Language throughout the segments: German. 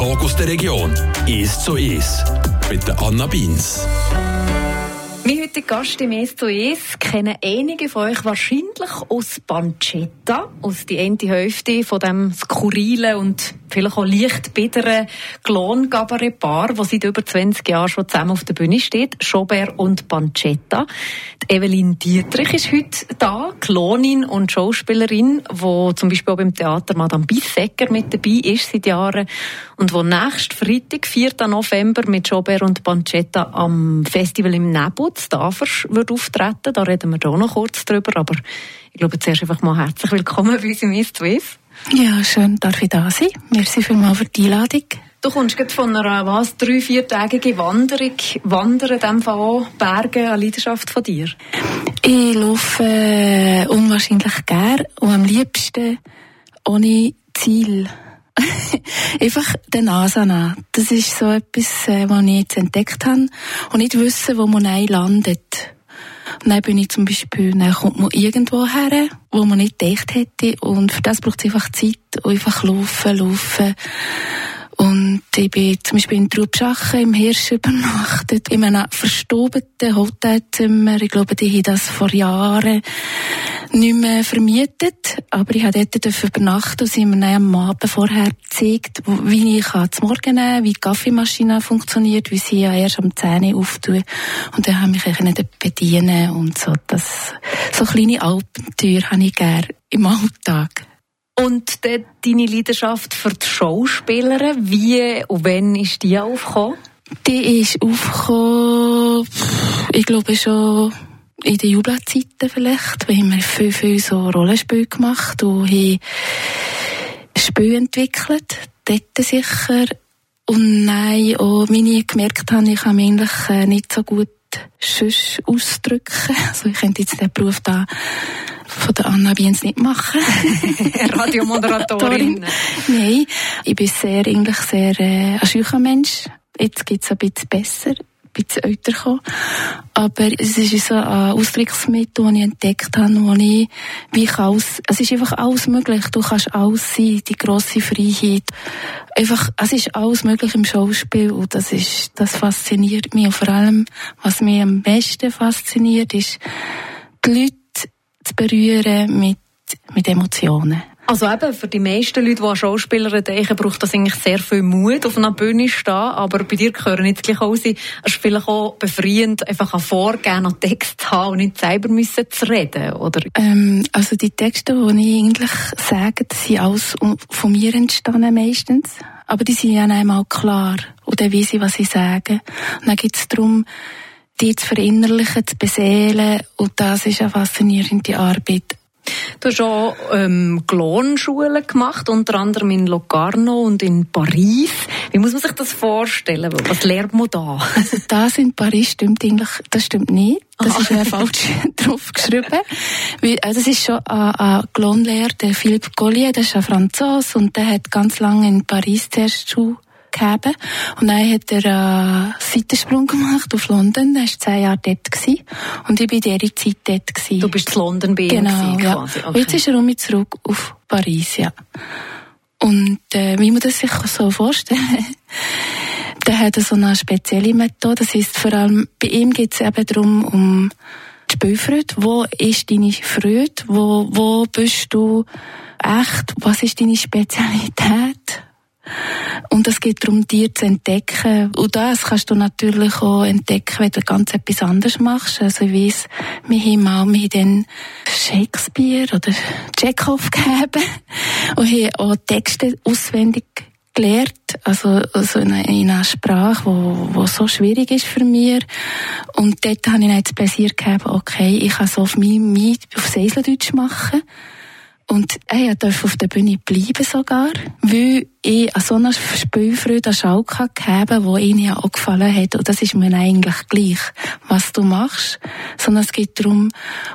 Talk aus der Region. «Ist zu ist» mit der Anna Beins. Heutiger Gast im «Es zu Es» kennen einige von euch wahrscheinlich aus Pancetta, aus die eine Hälfte von dem skurrilen und vielleicht auch leicht bitteren Klon-Gabaret-Paar, das seit über 20 Jahren schon zusammen auf der Bühne steht, Schobert und Pancetta. Die Evelyn Dietrich ist heute da, Klonin und Schauspielerin, die zum Beispiel auch beim Theater Madame Bissecker mit dabei ist seit Jahren und wo nächsten Freitag, 4. November, mit Schobert und Pancetta am Festival im Nebutz, Tafers, wird auftreten. Da reden wir da noch kurz drüber, aber ich glaube zuerst einfach mal herzlich willkommen bei uns im «Ist zu ja, schön, darf ich da sein. Merci vielmals für die Einladung. Du kommst gerade von einer was, drei, viertägigen Wanderung. Wandern in dem Fall Berge an Leidenschaft von dir? Ich laufe äh, unwahrscheinlich gern und am liebsten ohne Ziel. Einfach den Asana. Das ist so etwas, äh, was ich jetzt entdeckt habe und nicht wissen, wo man landet. Und dann bin ich zum Beispiel, dann kommt man irgendwo her, wo man nicht gedacht hätte. Und für das braucht es einfach Zeit, einfach laufen, laufen. Und ich bin zum Beispiel in Trubschachen im Hirsch übernachtet, in einem verstaubten Hotelzimmer. Ich glaube, die haben das vor Jahren nicht mehr vermietet. Aber ich durfte dort übernachten und sie mir dann am Abend vorher gezeigt, wie ich zum Morgen nehmen kann, wie die Kaffeemaschine funktioniert, wie sie ja erst am 10 Uhr auftun. Und dann habe ich mich dort bedienen und so. Das, so kleine Abenteuer habe ich gerne im Alltag. Und deine Leidenschaft für die Schauspieler, wie und wann ist die aufgekommen? Die ist aufgekommen, ich glaube schon in den Jugendzeiten vielleicht. Wir haben viel, viel so Rollenspiele gemacht und haben Spiele entwickelt. Dort sicher. Und nein, auch wenn ich gemerkt habe, ich kann mich eigentlich äh, nicht so gut sonst ausdrücken. Also ich könnte jetzt den Beruf da von der Anna Biens nicht machen. Radiomoderatorin. Nein, ich bin sehr, eigentlich sehr äh, ein schücher Mensch. Jetzt geht es ein bisschen besser, ein bisschen älter gekommen. Aber es ist so ein Ausdrucksmittel, das ich entdeckt habe, wo ich, wie ich alles, es ist einfach alles möglich. Du kannst alles sein, die grosse Freiheit. Einfach, es ist alles möglich im Schauspiel und das ist, das fasziniert mich. Und vor allem, was mich am besten fasziniert, ist, die Leute zu berühren mit, mit Emotionen. Also eben, für die meisten Leute, die an Schauspieler denken, braucht das eigentlich sehr viel Mut, auf einer Bühne zu stehen. Aber bei dir gehören jetzt gleich auch sein, es ist vielleicht auch befreiend, einfach ein Vorgehen an Text zu haben und nicht selber müssen zu reden, oder? Ähm, also die Texte, die ich eigentlich sage, sind alles von mir entstanden meistens. Aber die sind ja einmal klar. Und dann weiß ich, was ich sage. Und dann geht es darum, die zu verinnerlichen, zu beseelen. Und das ist eine faszinierende Arbeit. Du hast auch ähm, Klonschulen gemacht, unter anderem in Locarno und in Paris. Wie muss man sich das vorstellen? Was lernt man da? Also das in Paris stimmt eigentlich, das stimmt nicht. Das Aha. ist ja falsch draufgeschrieben. Also das ist schon ein, ein Klonlehrer, der Philippe Collier, der ist ein Franzose und der hat ganz lange in Paris zuerst Schule gegeben. Und dann hat er einen Seitensprung gemacht auf London. Er war zehn Jahre dort. Gewesen. Und ich war in dieser Zeit dort. Gewesen. Du bist in London bei ihm Genau, ja. Okay. Und jetzt ist er um zurück auf Paris, ja. Und äh, wie man das sich so vorstellen der hat so eine spezielle Methode. Das heisst, vor allem bei ihm geht es eben darum, um die Spielfreude. Wo ist deine Freude? Wo, wo bist du echt? Was ist deine Spezialität? Und es geht darum, dir zu entdecken. Und das kannst du natürlich auch entdecken, wenn du ganz etwas anderes machst. Also ich weiss, wir haben mal haben dann Shakespeare oder Chekhov gegeben und haben auch Texte auswendig gelernt, also, also in, einer Sprache, wo, wo so schwierig ist für mich. Und dort habe ich dann das Pläsier gehabt, okay, ich kann so auf mich, mich auf Seiseldeutsch machen. Und er durfte auf der Bühne bleiben sogar, weil ich an so einer Spielfreude an Schalke gegeben wo ihnen ja auch gefallen hat. Und das ist mir eigentlich gleich, was du machst. Sondern es geht darum,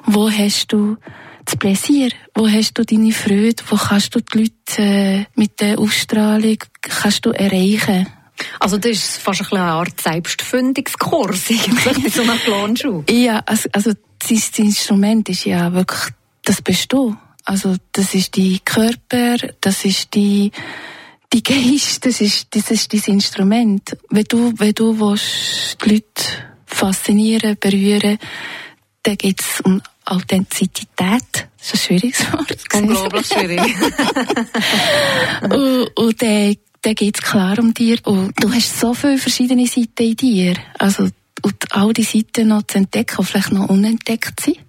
wo hast du das Pläsier? Wo hast du deine Freude? Wo kannst du die Leute äh, mit der Ausstrahlung kannst du erreichen? Also das ist fast eine Art Selbstfindungskurs eigentlich in so einer Klonschule. Ja, also, also das Instrument ist ja wirklich, das bist du. Also das ist die Körper, das ist die die Geist, das ist, das ist dein Instrument. Wenn du, wenn du willst, die Leute faszinieren, berühren, dann geht es um Authentizität. Das ist ein schwieriges Wort. Unglaublich schwierig. und, und dann, dann geht es klar um dir. Und du hast so viele verschiedene Seiten in dir. Also, und all die Seiten noch zu entdecken, die vielleicht noch unentdeckt sind.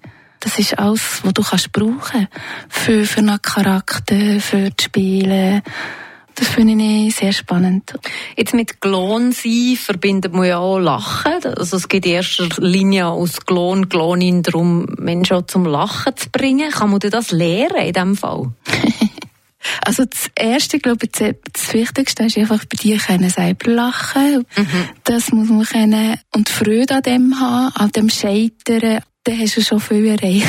Das ist alles, was du kannst brauchen für, für einen Charakter, für das Spielen. Das finde ich sehr spannend. Jetzt mit Klon sein verbindet man ja auch Lachen. Also es geht in erster Linie aus Klon, Klonin darum, Menschen auch zum Lachen zu bringen. Kann man das lernen in diesem Fall? Also das Erste, glaube ich, das Wichtigste ist einfach bei dir können selber lachen. Mhm. Das muss man können und Freude an dem haben, an dem Scheitern. Dann hast du schon viel erreicht.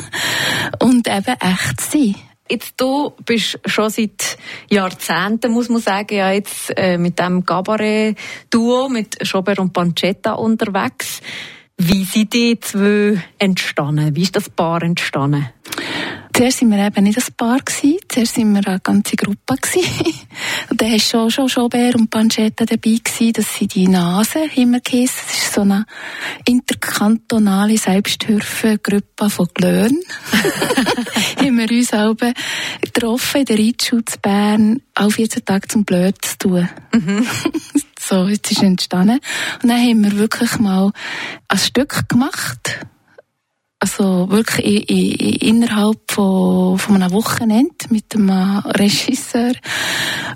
und eben echt sein. Jetzt du bist schon seit Jahrzehnten, muss man sagen, ja jetzt äh, mit dem Cabaret-Duo mit Schobert und Pancetta unterwegs. Wie sind die zwei entstanden? Wie ist das Paar entstanden? Zuerst waren wir eben nicht ein Paar gewesen. Zuerst waren wir eine ganze Gruppe gewesen. und dann war schon, schon Schobert und Pancetta dabei gewesen. Das sind die Nase, immer geheißen. Das ist so eine interkantonale Selbsthilfegruppe von Glöhn. haben wir uns selber getroffen in der Reitschutz Bern, auch 14 Tage zum Blöd zu tun. Mhm. so, jetzt ist entstanden. Und dann haben wir wirklich mal ein Stück gemacht also wirklich in, in, innerhalb von, von einem Wochenende mit einem Regisseur.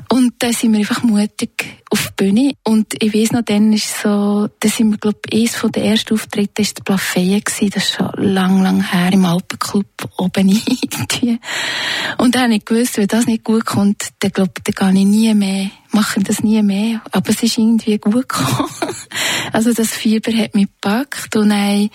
Und da sind wir einfach mutig auf die Bühne. Und ich weiss noch, dann ist so, da sind wir, glaub ich, eines von den ersten Auftritten der Plafeie gewesen. Das ist schon lang, lang her im Alpenclub oben irgendwie. Und dann habe ich gewusst, wenn das nicht gut kommt, dann glaub, dann kann ich nie mehr, mache das nie mehr. Aber es ist irgendwie gut gekommen. also das Fieber hat mich gepackt und dann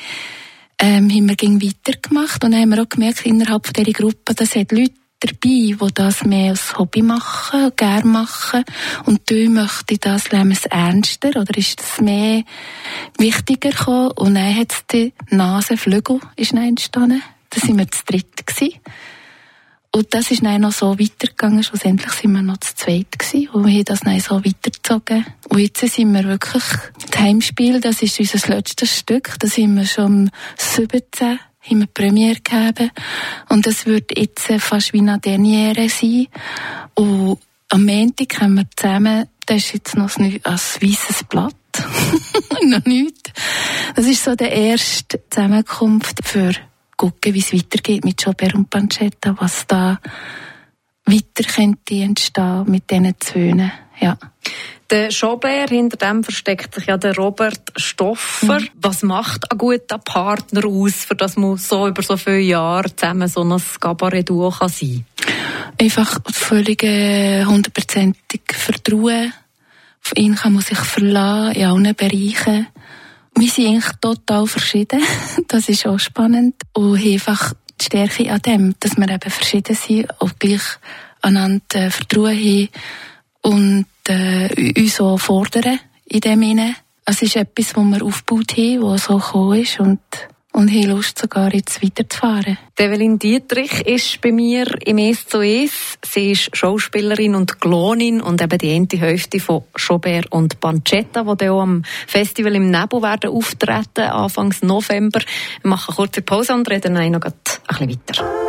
ähm, haben wir ging weitergemacht und dann haben wir auch gemerkt, innerhalb dieser Gruppe, dass es Leute dabei, die das mehr als Hobby machen, gerne machen. Und du möchte das, nehmen es ernster, oder ist das mehr wichtiger gekommen? Und dann hat es die Nasenflügel ist entstanden. Da sind wir zu dritt gewesen. Und das ist dann noch so weitergegangen. Schlussendlich sind wir noch zu zweit gewesen. Und wir haben das dann so weitergezogen. Und jetzt sind wir wirklich, das Heimspiel, das ist unser letztes Stück. Da sind wir schon um 17 haben wir Premiere gegeben. Und das wird jetzt fast wie eine Derniere sein. Und am Montag haben wir zusammen, das ist jetzt noch ein, ein weißes Blatt. noch nichts. Das ist so der erste Zusammenkunft für gucken, wie es weitergeht mit Jobert und Pancetta, was da weiter könnte entstehen mit diesen zwei. Ja. Der Schobert, hinter dem versteckt sich ja der Robert Stoffer. Mhm. Was macht ein guter Partner aus, für das man so über so viele Jahre zusammen so ein Cabaret-Duo kann sein Einfach völlig äh, hundertprozentig Vertrauen. Auf ihn kann man sich verlassen in allen Bereichen. Wir sind eigentlich total verschieden. Das ist auch spannend. Und einfach die Stärke an dem, dass wir eben verschieden sind und gleich einander äh, Vertrauen haben und äh, uns auch fordern in dem Sinne. Es ist etwas, das wir aufgebaut haben, was so gekommen ist und und habe Lust, sogar jetzt weiterzufahren. Develin Dietrich ist bei mir im «Es zu Es». Sie ist Schauspielerin und Klonin und eben die eine Hälfte von Schobert und Pancetta, die auch am Festival im Nebo werden auftreten, Anfang November. Wir machen eine kurze Pause und reden dann noch ein bisschen weiter.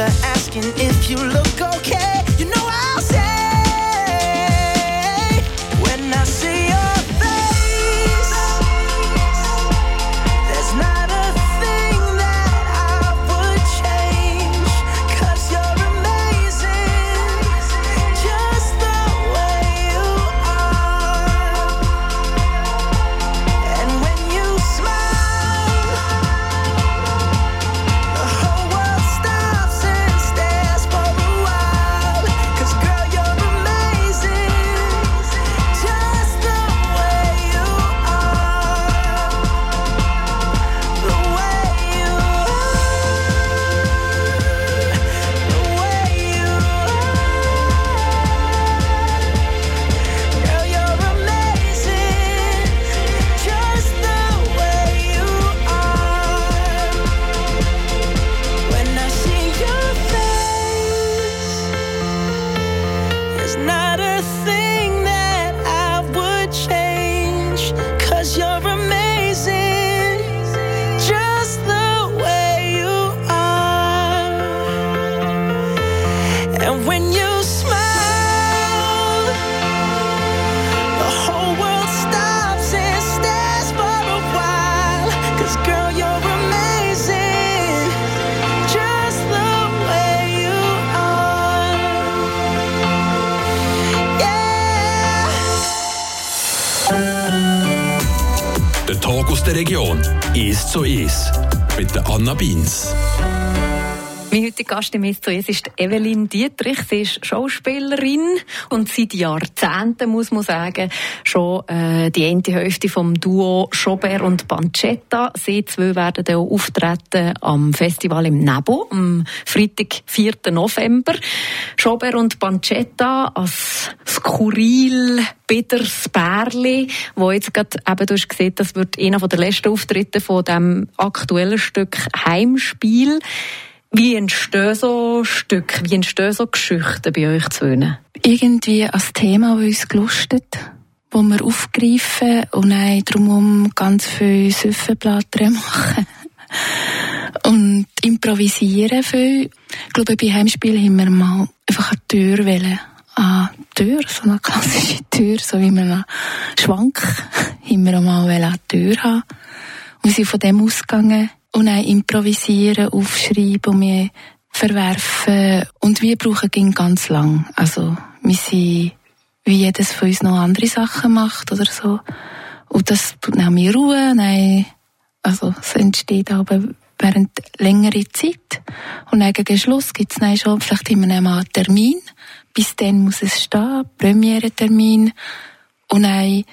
Asking if you look okay. Der Region. Ist so ist. Mit der Anna Beins. Mein heutiger Gast im «Ist so ist» ist Evelyn Dietrich. Sie ist Schauspielerin und seit Jahrzehnten, muss man sagen, schon äh, die eine Hälfte vom Duo Schobert und Pancetta. Sie zwei werden auch auftreten am Festival im Nebo am Freitag, 4. November. Schobert und Pancetta als skurril, bitters Bärli, wo jetzt gerade eben, du hast gesehen, das wird einer der letzten Auftritte von dem aktuellen Stück Heimspiel. Wie entstehen so Stücke, wie entstehen so Geschichten bei euch zu wohnen? Irgendwie als Thema, das uns gelustet, wo wir aufgreifen und dann drumherum ganz viel Süffenblätter machen. und improvisieren viel. Ich glaube, bei Heimspielen haben wir mal einfach eine Tür wählen. Eine Tür, so eine klassische Tür, so wie man einen Schwank, haben wir auch mal eine Tür haben. Und wir sind von dem ausgegangen und dann improvisieren, aufschreiben und wir verwerfen. Und wir brauchen ging ganz lang. Also, wir sind, wie jedes von uns noch andere Sachen macht oder so. Und das tut dann mir Ruhe. Nein, also, es entsteht aber während längerer Zeit. Und dann gegen Schluss gibt es dann schon, vielleicht immer noch einen Termin. Bis dann muss es stehen, Premiere-Termin. Und dann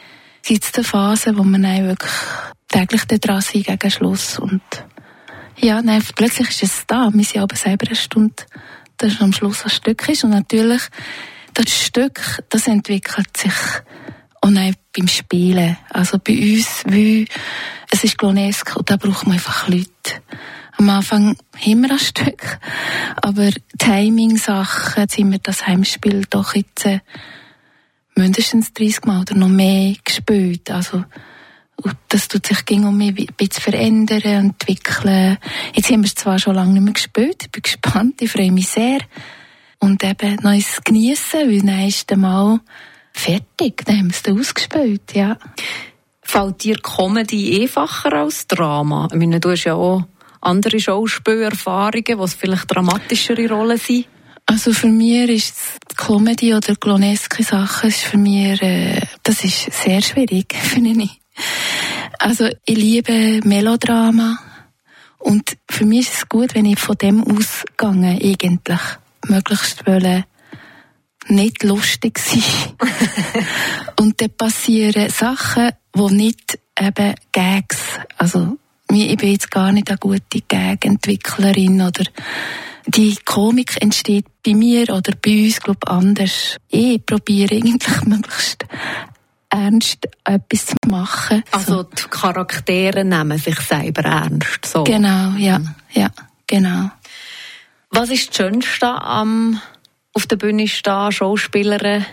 gibt es die Phase, wo man dann wirklich täglich dran sind gegen Schluss. Und ja, nein, plötzlich ist es da. Wir sind aber selber eine Stunde, dass am Schluss ein Stück ist. Und natürlich, das Stück, das entwickelt sich auch dann beim Spielen. Also bei uns, wie, es ist Glonesk und da braucht man einfach Leute. Am Anfang haben wir ein Stück, aber Timing-Sachen, haben wir das Heimspiel doch jetzt äh, mindestens 30 Mal oder noch mehr gespielt. Also, und das tut sich ging um mich ein bisschen verändern, entwickeln. Jetzt haben wir es zwar schon lange nicht mehr gespielt, ich bin gespannt, ich freue mich sehr. Und eben eins geniessen, weil dann ist dann mal fertig, dann haben wir es dann ausgespielt, ja. Fällt dir Comedy einfacher als Drama? Ich meine, du hast ja auch andere Schauspielerfahrungen, es vielleicht dramatischere Rollen sind. Also für mich ist die Comedy oder gloneske Sachen ist für mich, äh, das ist sehr schwierig, finde ich. Also ich liebe Melodrama und für mich ist es gut, wenn ich von dem ausgehe, eigentlich möglichst wollen nicht lustig sein. und dann passieren Sachen, wo nicht eben Gags, also ich bin jetzt gar nicht eine gute Gag-Entwicklerin oder die Komik entsteht bei mir oder bei uns, glaube ich, anders. Ich probiere eigentlich möglichst ernst etwas zu machen. Also die Charaktere nehmen sich selber ernst. So. Genau, ja, ja, genau. Was ist das Schönste am auf der Bühne stehen, Schauspielerin?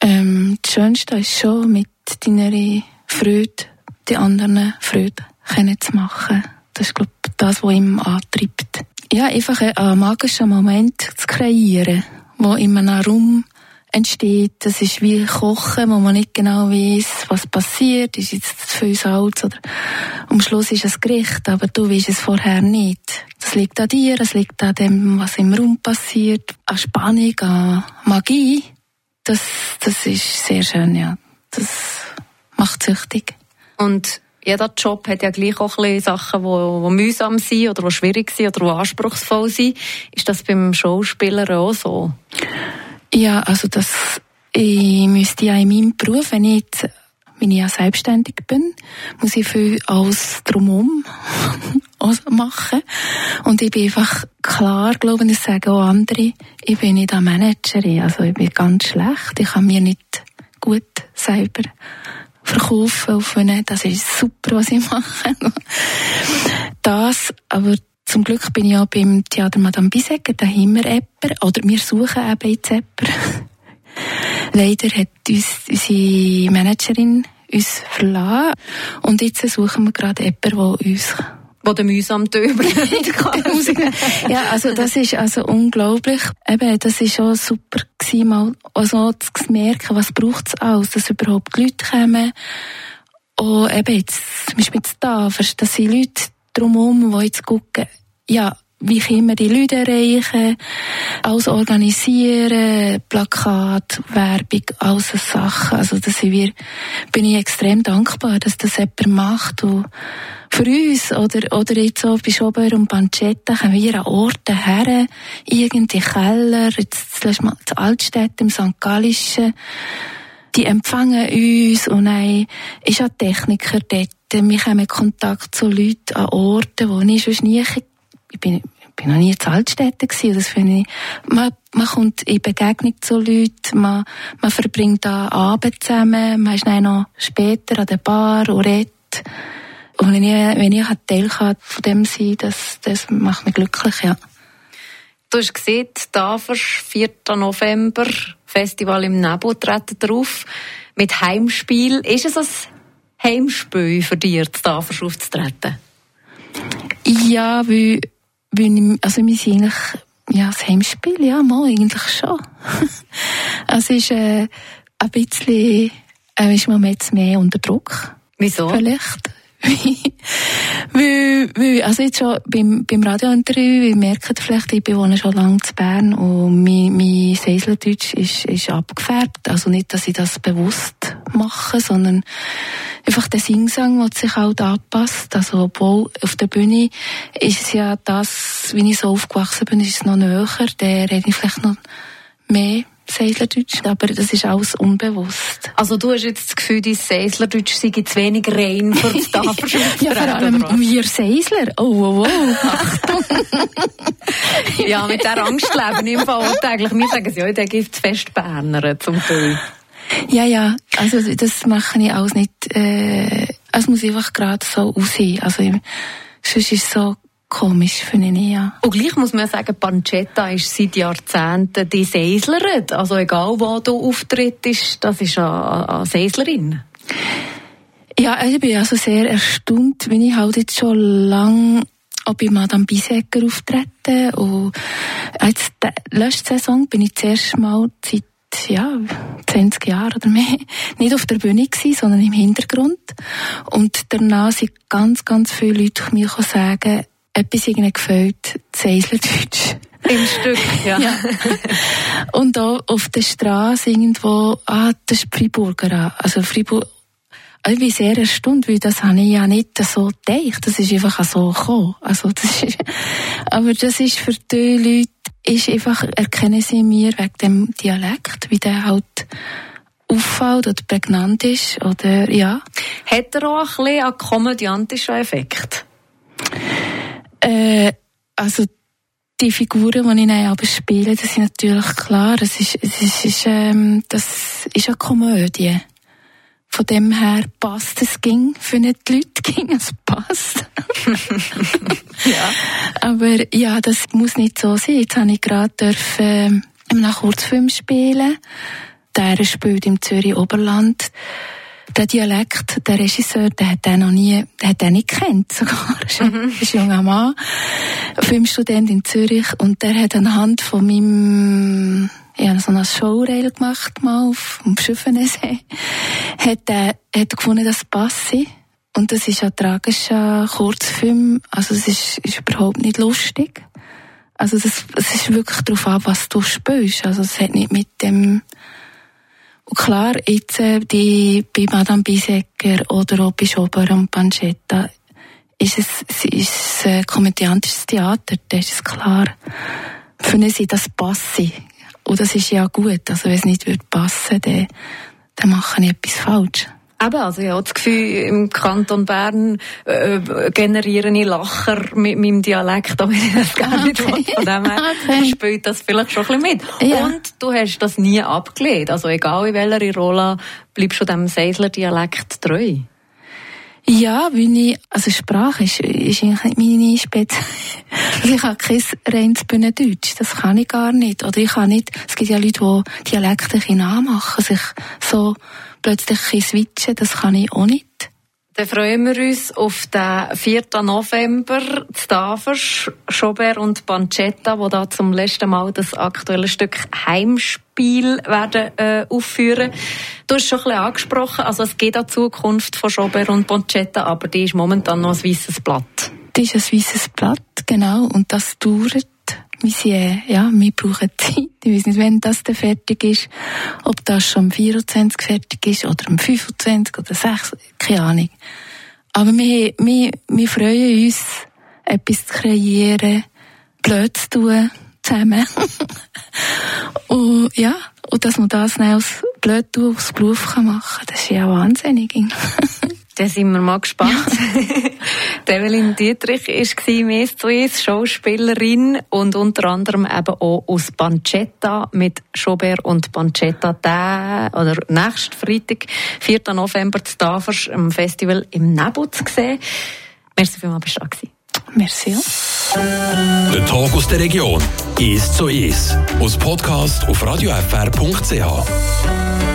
Ähm, das Schönste ist schon, mit deiner Freude die anderen Freude zu machen. Das ist, glaube ich, das, was ihm antreibt. Ja, einfach einen magischen Moment zu kreieren, wo in einem Raum entsteht. Das ist wie Kochen, wo man nicht genau weiß, was passiert. Ist jetzt zu viel Salz oder am Schluss ist es Gericht, aber du weißt es vorher nicht. Das liegt an dir, es liegt an dem, was im Raum passiert, an Spannung, an Magie. Das, das ist sehr schön, ja. Das macht süchtig. Und jeder Job hat ja gleich auch ein Sachen, die, die mühsam sind oder die schwierig sind oder die anspruchsvoll sind. Ist das beim Schauspieler auch so? Ja, also das, ich müsste ja in meinem Beruf, wenn ich wenn ich ja selbstständig bin, muss ich viel alles drumherum machen. Und ich bin einfach klar, glaube ich, sagen auch andere, ich bin nicht eine Managerin, also ich bin ganz schlecht, ich kann mir nicht gut selber verkaufen auf eine, das ist super, was ich mache. das, aber zum Glück bin ich ja beim Theater Madame Bisegger, da haben wir Epper, oder wir suchen eben jetzt Epper. Leider hat uns unsere Managerin uns verlassen und jetzt suchen wir gerade Epper, der uns wo der mühsam drüber Ja, also das ist also unglaublich. Eben, das ist auch super gewesen, mal also zu merken, was braucht es alles, dass überhaupt Leute kommen. Und eben jetzt, zum Beispiel jetzt da, das sind Leute drumherum, die jetzt gucken, ja, wie können wir die Leute erreichen, alles organisieren, Plakat, Werbung, alles so Sachen. Also, das sind wir, bin ich extrem dankbar, dass das jemand macht. Und für uns, oder, oder jetzt so bei Schober und Pancetta, kommen wir an Orte her, irgendein Keller, jetzt zuletzt mal zu Altstädt im St. Gallischen, die empfangen uns und dann ist auch Techniker dort. Wir haben Kontakt zu Leuten an Orten, wo ich sonst nie ich bin, bin noch nie in Altstädten gewesen. Das finde ich, man, man kommt in Begegnung zu Leuten, man, man verbringt da Abend zusammen, man ist dann noch später an der Bar und redet. Und wenn ich, wenn ich Teil von dem sein das, das macht mich glücklich, ja. Du hast gesehen, Tafers, 4. November, Festival im Nebo treten drauf, mit Heimspiel. Ist es ein Heimspiel für dich, Tafers aufzutreten? Ja, weil weil ich, also wir sind eigentlich, ja, das Heimspiel, ja, mal, eigentlich schon. also es ist, äh, ein bisschen, äh, ist man jetzt mehr unter Druck. Wieso? Vielleicht. weil, weil, also jetzt schon beim, beim Radiointerview, ihr merkt vielleicht, ich wohne schon lange zu Bern und mein, mein Seislerdeutsch ist, ist abgefärbt. Also nicht, dass ich das bewusst mache, sondern einfach der Singsang, der sich halt anpasst. Also, obwohl auf der Bühne ist es ja das, wie ich so aufgewachsen bin, ist es noch näher. Der rede ich vielleicht noch mehr Seislerdeutsch, aber das ist alles unbewusst. Also du hast jetzt das Gefühl, dein Seislerdeutsch sei zu wenig rein für das Tafelschrift. ja, vor allem wir Seisler. Oh, oh, oh, Achtung. ja, mit der Angst leben im Fall täglich. Wir sagen ja, der gibt fest Berner zum Teil. Ja, ja, also das mache ich alles nicht, äh, es muss einfach gerade so aussehen. Also sonst ist es so komisch, finde ich, ja. Und gleich muss man sagen, Pancetta ist seit Jahrzehnten die Seislerin. Also egal, wo du auftrittst, das ist eine, eine Seislerin. Ja, ich bin also sehr erstaunt, wenn ich halt jetzt schon lange auch bei Madame Bisecker auftreten und jetzt letzte Saison bin ich zuerst mal seit ja, 20 Jahren oder mehr nicht auf der Bühne gewesen, sondern im Hintergrund. Und danach sind ganz, ganz viele Leute mir sagen, etwas ihnen gefällt, das Eiseldeutsch. Im Stück, ja. ja. Und auch auf der Straße irgendwo, ah, das ist Freiburger. Also Freiburg, ich bin sehr erstaunt, weil das habe ich ja nicht so gedacht. Das ist einfach so gekommen. Also das ist, aber das ist für die Leute, ist einfach, erkennen sie mir wegen dem Dialekt, wie der halt auffällt oder prägnant ist, oder, ja. Hat er auch ein bisschen einen komödiantischen Effekt? Äh, also, die Figuren, die ich dann aber spiele, das sind natürlich klar, das ist, das ist, ähm, das ist eine Komödie. Von dem her passt es ging, für nicht die Leute ging es passt. ja. Aber ja, das muss nicht so sein. Jetzt habe ich gerade dürfen, ähm, einem Kurzfilm spielen. Der spielt im Zürich Oberland. Der Dialekt, der Regisseur, der hat den noch nie, der hat den nicht kennt sogar. Das mhm. ist ein junger Mann, Filmstudent in Zürich und der hat anhand von meinem ich habe so eine Showrail gemacht mal auf dem Schiffenensee. Hat er, hat gefunden, das passe. Und das ist ein tragischer Kurzfilm. Also es ist, ist überhaupt nicht lustig. Also das, es ist wirklich darauf an, was du spielst. Also es hat nicht mit dem klar, jetzt äh, die, bei Madame Bisecker oder auch bei Schober und Pancetta ist es, es ist ein komödiantisches Theater, das ist klar. Für sie das passe. Und das ist ja gut. Also wenn es nicht würde passen, dann, dann mache ich etwas falsch. Eben, also ich habe das Gefühl, im Kanton Bern äh, generiere ich Lacher mit meinem Dialekt, aber ich das gar nicht okay. Von dem her okay. spielt das vielleicht schon ein bisschen mit. Ja. Und du hast das nie abgelehnt. Also egal in welcher Rolle, bleibst du dem Seisler-Dialekt treu. Ja, weil ich, also Sprache ist, ist eigentlich meine Spezialität. Also ich habe kein reines Bühnendeutsch, das kann ich gar nicht. Oder ich kann nicht, es gibt ja Leute, die Dialekte nachmachen, sich so plötzlich switchen, das kann ich auch nicht. Dann freuen wir uns auf den 4. November, Stavers, Schobert und Pancetta, wo da zum letzten Mal das aktuelle Stück Heimspiel werden äh, aufführen. Du hast schon ein bisschen angesprochen, also es geht an Zukunft von Schobert und Pancetta, aber die ist momentan noch ein weißes Blatt. Die ist ein weißes Blatt, genau, und das dauert wir, sind, äh, ja, wir brauchen Zeit. Ich weiß nicht, wenn das dann fertig ist. Ob das schon am 24 fertig ist oder am 25 oder 6, keine Ahnung. Aber wir, wir, wir freuen uns, etwas zu kreieren, blöd zu tun, zusammen. und ja, und dass man das dann aus blöd tun, aus Beruf machen kann, das ist ja wahnsinnig. Dann sind wir mal gespannt. Evelyn Dietrich war zu uns, Schauspielerin und unter anderem eben auch aus Pancetta mit Schobert und Pancetta der, oder nächsten Freitag, 4. November, zu Tafers, im Festival im Nebel zu sehen. Merci vielmals, bist du da. Merci. Der Tag aus der Region ist so ist. Aus Podcast auf radiofr.ch.